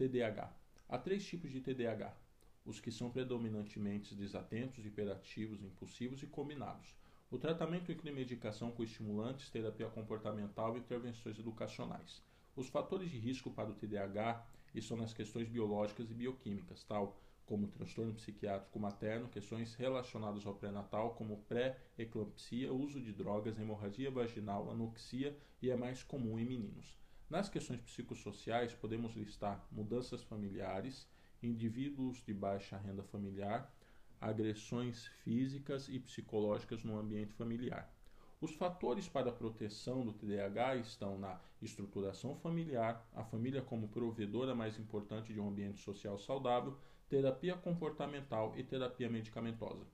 TDAH. Há três tipos de TDAH: os que são predominantemente desatentos, hiperativos, impulsivos e combinados. O tratamento inclui medicação com estimulantes, terapia comportamental e intervenções educacionais. Os fatores de risco para o TDAH estão nas questões biológicas e bioquímicas, tal como transtorno psiquiátrico materno, questões relacionadas ao pré-natal, como pré-eclampsia, uso de drogas, hemorragia vaginal, anoxia e é mais comum em meninos. Nas questões psicossociais, podemos listar mudanças familiares, indivíduos de baixa renda familiar, agressões físicas e psicológicas no ambiente familiar. Os fatores para a proteção do TDAH estão na estruturação familiar, a família como provedora mais importante de um ambiente social saudável, terapia comportamental e terapia medicamentosa.